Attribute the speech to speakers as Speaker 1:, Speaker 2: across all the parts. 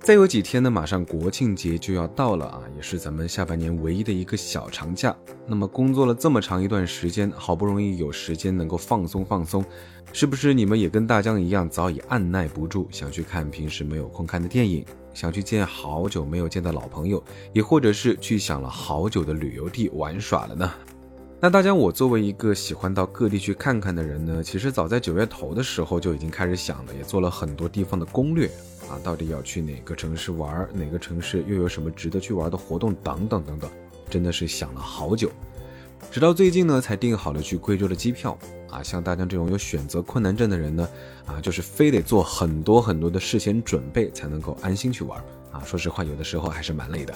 Speaker 1: 再有几天呢，马上国庆节就要到了啊，也是咱们下半年唯一的一个小长假。那么工作了这么长一段时间，好不容易有时间能够放松放松，是不是你们也跟大江一样，早已按耐不住，想去看平时没有空看的电影，想去见好久没有见的老朋友，也或者是去想了好久的旅游地玩耍了呢？那大家，我作为一个喜欢到各地去看看的人呢，其实早在九月头的时候就已经开始想了，也做了很多地方的攻略。啊，到底要去哪个城市玩？哪个城市又有什么值得去玩的活动？等等等等，真的是想了好久，直到最近呢，才订好了去贵州的机票。啊，像大家这种有选择困难症的人呢，啊，就是非得做很多很多的事前准备，才能够安心去玩。啊，说实话，有的时候还是蛮累的。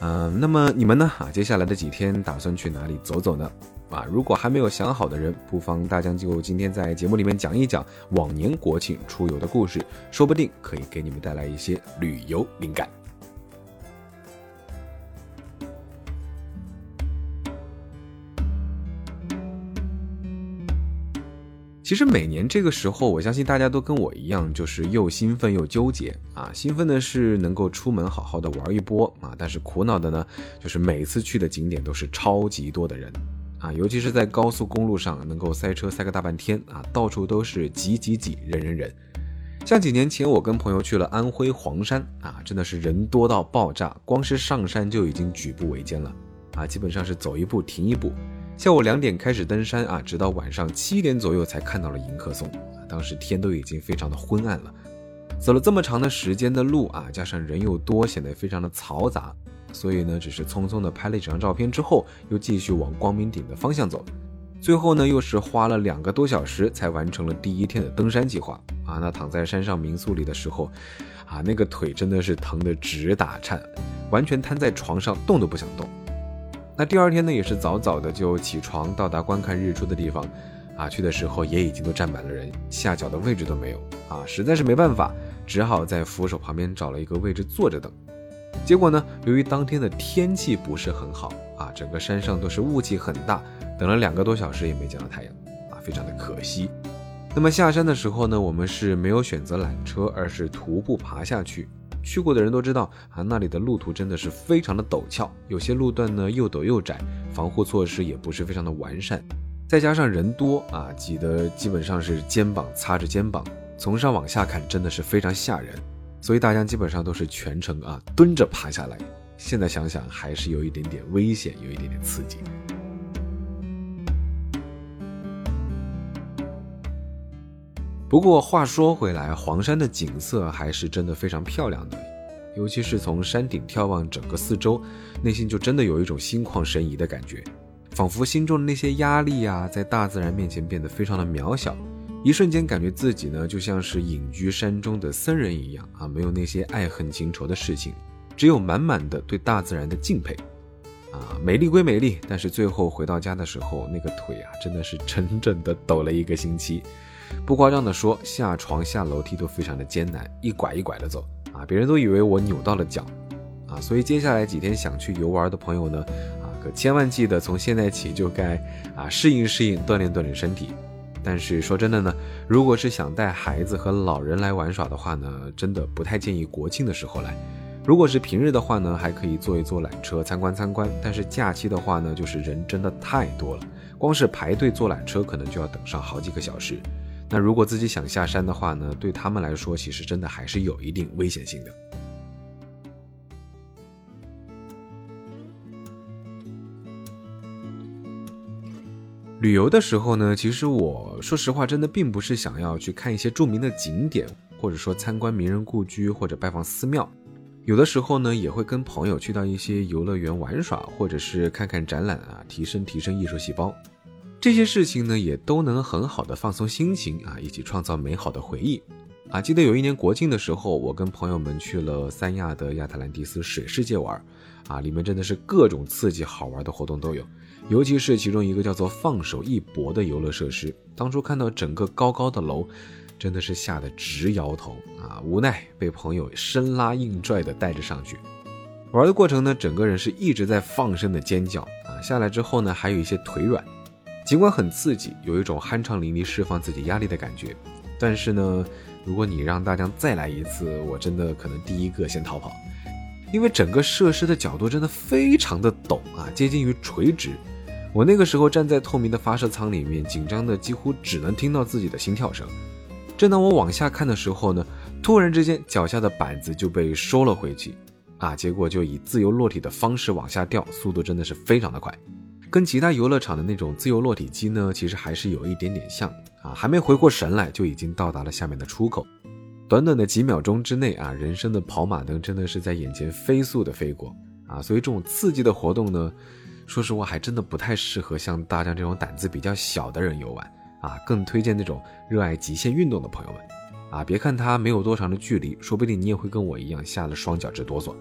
Speaker 1: 嗯，那么你们呢？啊，接下来的几天打算去哪里走走呢？啊，如果还没有想好的人，不妨大江就今天在节目里面讲一讲往年国庆出游的故事，说不定可以给你们带来一些旅游灵感。其实每年这个时候，我相信大家都跟我一样，就是又兴奋又纠结啊。兴奋的是能够出门好好的玩一波啊，但是苦恼的呢，就是每次去的景点都是超级多的人。啊，尤其是在高速公路上，能够塞车塞个大半天啊，到处都是挤挤挤，人人人。像几年前我跟朋友去了安徽黄山啊，真的是人多到爆炸，光是上山就已经举步维艰了啊，基本上是走一步停一步。下午两点开始登山啊，直到晚上七点左右才看到了迎客松，当时天都已经非常的昏暗了。走了这么长的时间的路啊，加上人又多，显得非常的嘈杂。所以呢，只是匆匆的拍了几张照片之后，又继续往光明顶的方向走。最后呢，又是花了两个多小时才完成了第一天的登山计划啊！那躺在山上民宿里的时候，啊，那个腿真的是疼得直打颤，完全瘫在床上动都不想动。那第二天呢，也是早早的就起床到达观看日出的地方，啊，去的时候也已经都站满了人，下脚的位置都没有啊！实在是没办法，只好在扶手旁边找了一个位置坐着等。结果呢？由于当天的天气不是很好啊，整个山上都是雾气很大，等了两个多小时也没见到太阳啊，非常的可惜。那么下山的时候呢，我们是没有选择缆车，而是徒步爬下去。去过的人都知道啊，那里的路途真的是非常的陡峭，有些路段呢又陡又窄，防护措施也不是非常的完善，再加上人多啊，挤得基本上是肩膀擦着肩膀，从上往下看真的是非常吓人。所以大家基本上都是全程啊蹲着爬下来，现在想想还是有一点点危险，有一点点刺激。不过话说回来，黄山的景色还是真的非常漂亮的，尤其是从山顶眺望整个四周，内心就真的有一种心旷神怡的感觉，仿佛心中的那些压力啊，在大自然面前变得非常的渺小。一瞬间感觉自己呢，就像是隐居山中的僧人一样啊，没有那些爱恨情仇的事情，只有满满的对大自然的敬佩。啊，美丽归美丽，但是最后回到家的时候，那个腿啊，真的是整整的抖了一个星期。不夸张的说，下床下楼梯都非常的艰难，一拐一拐的走啊，别人都以为我扭到了脚。啊，所以接下来几天想去游玩的朋友呢，啊，可千万记得从现在起就该啊适应适应，锻炼锻炼身体。但是说真的呢，如果是想带孩子和老人来玩耍的话呢，真的不太建议国庆的时候来。如果是平日的话呢，还可以坐一坐缆车参观参观。但是假期的话呢，就是人真的太多了，光是排队坐缆车可能就要等上好几个小时。那如果自己想下山的话呢，对他们来说其实真的还是有一定危险性的。旅游的时候呢，其实我说实话，真的并不是想要去看一些著名的景点，或者说参观名人故居或者拜访寺庙。有的时候呢，也会跟朋友去到一些游乐园玩耍，或者是看看展览啊，提升提升艺术细胞。这些事情呢，也都能很好的放松心情啊，一起创造美好的回忆。啊，记得有一年国庆的时候，我跟朋友们去了三亚的亚特兰蒂斯水世界玩，啊，里面真的是各种刺激好玩的活动都有。尤其是其中一个叫做“放手一搏”的游乐设施，当初看到整个高高的楼，真的是吓得直摇头啊！无奈被朋友生拉硬拽的带着上去。玩的过程呢，整个人是一直在放声的尖叫啊，下来之后呢，还有一些腿软。尽管很刺激，有一种酣畅淋漓、释放自己压力的感觉，但是呢，如果你让大家再来一次，我真的可能第一个先逃跑，因为整个设施的角度真的非常的陡啊，接近于垂直。我那个时候站在透明的发射舱里面，紧张的几乎只能听到自己的心跳声。正当我往下看的时候呢，突然之间脚下的板子就被收了回去，啊，结果就以自由落体的方式往下掉，速度真的是非常的快。跟其他游乐场的那种自由落体机呢，其实还是有一点点像啊，还没回过神来就已经到达了下面的出口。短短的几秒钟之内啊，人生的跑马灯真的是在眼前飞速的飞过啊，所以这种刺激的活动呢，说实话还真的不太适合像大家这种胆子比较小的人游玩啊，更推荐那种热爱极限运动的朋友们啊，别看它没有多长的距离，说不定你也会跟我一样吓得双脚直哆嗦。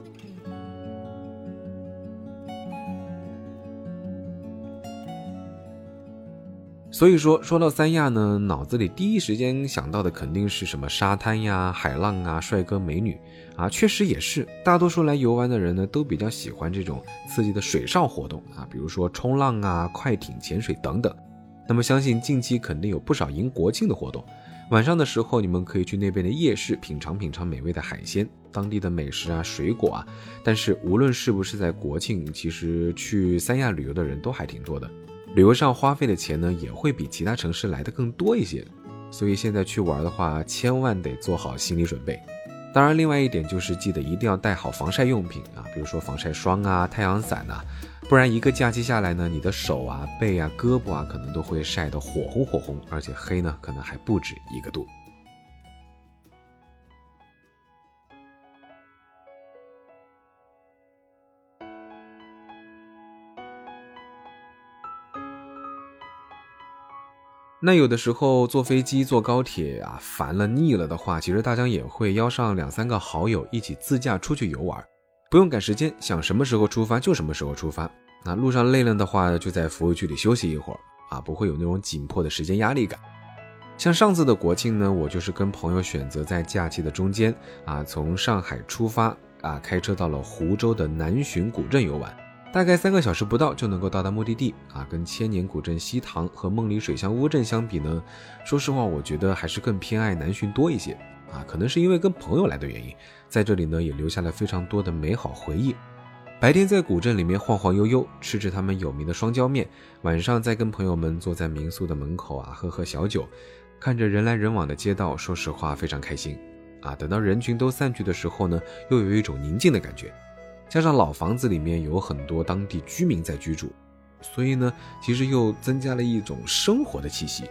Speaker 1: 所以说，说到三亚呢，脑子里第一时间想到的肯定是什么沙滩呀、海浪啊、帅哥美女啊，确实也是。大多数来游玩的人呢，都比较喜欢这种刺激的水上活动啊，比如说冲浪啊、快艇、潜水等等。那么，相信近期肯定有不少迎国庆的活动。晚上的时候，你们可以去那边的夜市品尝品尝美味的海鲜、当地的美食啊、水果啊。但是，无论是不是在国庆，其实去三亚旅游的人都还挺多的。旅游上花费的钱呢，也会比其他城市来的更多一些，所以现在去玩的话，千万得做好心理准备。当然，另外一点就是记得一定要带好防晒用品啊，比如说防晒霜啊、太阳伞呐，不然一个假期下来呢，你的手啊、背啊、胳膊啊，可能都会晒得火红火红，而且黑呢，可能还不止一个度。那有的时候坐飞机、坐高铁啊，烦了、腻了的话，其实大家也会邀上两三个好友一起自驾出去游玩，不用赶时间，想什么时候出发就什么时候出发。那路上累了的话，就在服务区里休息一会儿啊，不会有那种紧迫的时间压力感。像上次的国庆呢，我就是跟朋友选择在假期的中间啊，从上海出发啊，开车到了湖州的南浔古镇游玩。大概三个小时不到就能够到达目的地啊！跟千年古镇西塘和梦里水乡乌镇相比呢，说实话，我觉得还是更偏爱南浔多一些啊。可能是因为跟朋友来的原因，在这里呢也留下了非常多的美好回忆。白天在古镇里面晃晃悠悠，吃着他们有名的双椒面；晚上再跟朋友们坐在民宿的门口啊，喝喝小酒，看着人来人往的街道，说实话非常开心啊。等到人群都散去的时候呢，又有一种宁静的感觉。加上老房子里面有很多当地居民在居住，所以呢，其实又增加了一种生活的气息。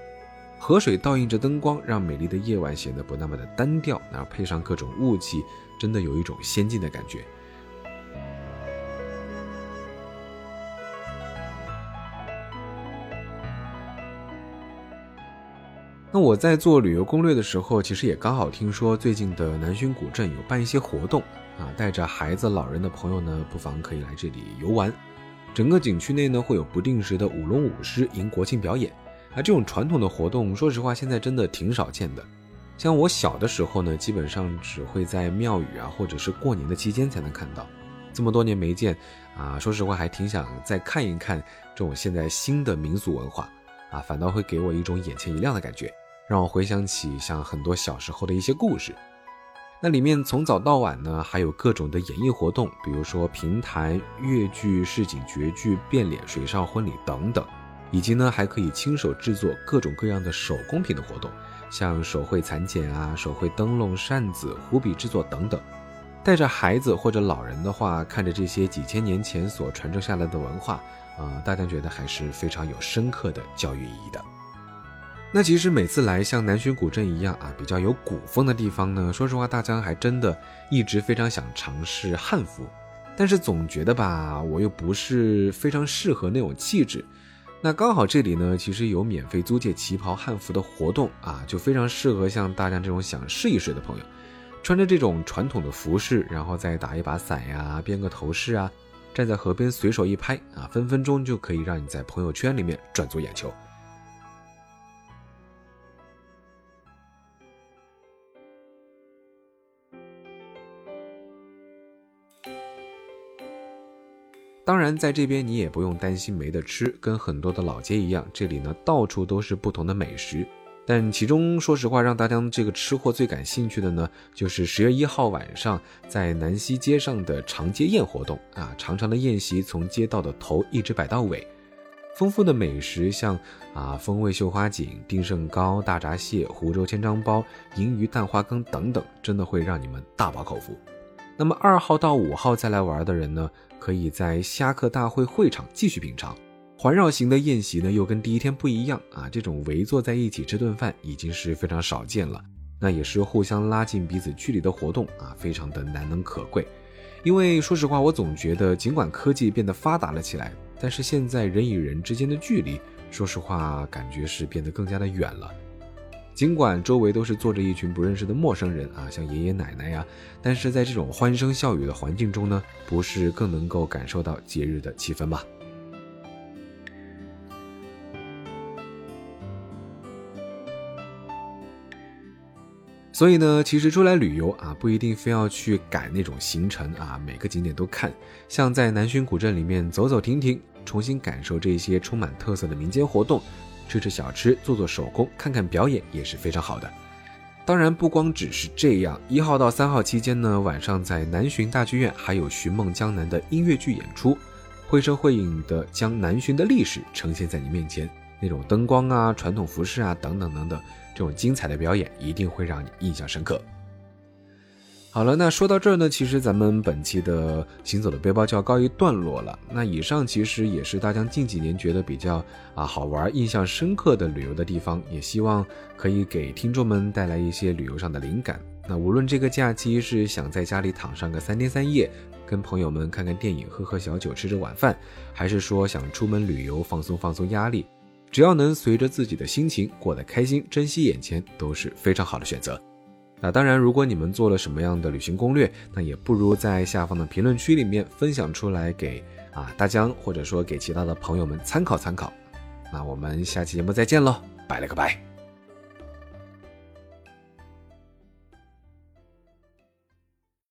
Speaker 1: 河水倒映着灯光，让美丽的夜晚显得不那么的单调。然后配上各种雾气，真的有一种仙境的感觉。那我在做旅游攻略的时候，其实也刚好听说最近的南浔古镇有办一些活动。啊，带着孩子、老人的朋友呢，不妨可以来这里游玩。整个景区内呢，会有不定时的舞龙舞狮迎国庆表演。啊，这种传统的活动，说实话，现在真的挺少见的。像我小的时候呢，基本上只会在庙宇啊，或者是过年的期间才能看到。这么多年没见，啊，说实话，还挺想再看一看这种现在新的民俗文化。啊，反倒会给我一种眼前一亮的感觉，让我回想起像很多小时候的一些故事。那里面从早到晚呢，还有各种的演艺活动，比如说评弹、越剧、市井绝剧、变脸、水上婚礼等等，以及呢还可以亲手制作各种各样的手工品的活动，像手绘蚕茧啊、手绘灯笼、扇子、湖笔制作等等。带着孩子或者老人的话，看着这些几千年前所传承下来的文化，呃，大家觉得还是非常有深刻的教育意义的。那其实每次来像南浔古镇一样啊，比较有古风的地方呢，说实话，大江还真的一直非常想尝试汉服，但是总觉得吧，我又不是非常适合那种气质。那刚好这里呢，其实有免费租借旗袍汉服的活动啊，就非常适合像大江这种想试一试的朋友，穿着这种传统的服饰，然后再打一把伞呀，编个头饰啊，站在河边随手一拍啊，分分钟就可以让你在朋友圈里面赚足眼球。然在这边你也不用担心没得吃，跟很多的老街一样，这里呢到处都是不同的美食。但其中，说实话，让大家这个吃货最感兴趣的呢，就是十月一号晚上在南溪街上的长街宴活动啊！长长的宴席从街道的头一直摆到尾，丰富的美食像啊风味绣花锦、丁胜糕、大闸蟹、湖州千张包、银鱼蛋花羹等等，真的会让你们大饱口福。那么二号到五号再来玩的人呢，可以在虾客大会会场继续品尝。环绕型的宴席呢，又跟第一天不一样啊！这种围坐在一起吃顿饭已经是非常少见了，那也是互相拉近彼此距离的活动啊，非常的难能可贵。因为说实话，我总觉得尽管科技变得发达了起来，但是现在人与人之间的距离，说实话感觉是变得更加的远了。尽管周围都是坐着一群不认识的陌生人啊，像爷爷奶奶呀，但是在这种欢声笑语的环境中呢，不是更能够感受到节日的气氛吗？所以呢，其实出来旅游啊，不一定非要去赶那种行程啊，每个景点都看。像在南浔古镇里面走走停停，重新感受这些充满特色的民间活动，吃吃小吃，做做手工，看看表演也是非常好的。当然，不光只是这样，一号到三号期间呢，晚上在南浔大剧院还有《寻梦江南》的音乐剧演出，绘声绘影的将南浔的历史呈现在你面前。那种灯光啊、传统服饰啊等等等等，这种精彩的表演一定会让你印象深刻。好了，那说到这儿呢，其实咱们本期的行走的背包就要告一段落了。那以上其实也是大家近几年觉得比较啊好玩、印象深刻的旅游的地方，也希望可以给听众们带来一些旅游上的灵感。那无论这个假期是想在家里躺上个三天三夜，跟朋友们看看电影、喝喝小酒、吃着晚饭，还是说想出门旅游放松放松压力。只要能随着自己的心情过得开心，珍惜眼前，都是非常好的选择。那当然，如果你们做了什么样的旅行攻略，那也不如在下方的评论区里面分享出来给啊大江，或者说给其他的朋友们参考参考。那我们下期节目再见喽，拜了个拜。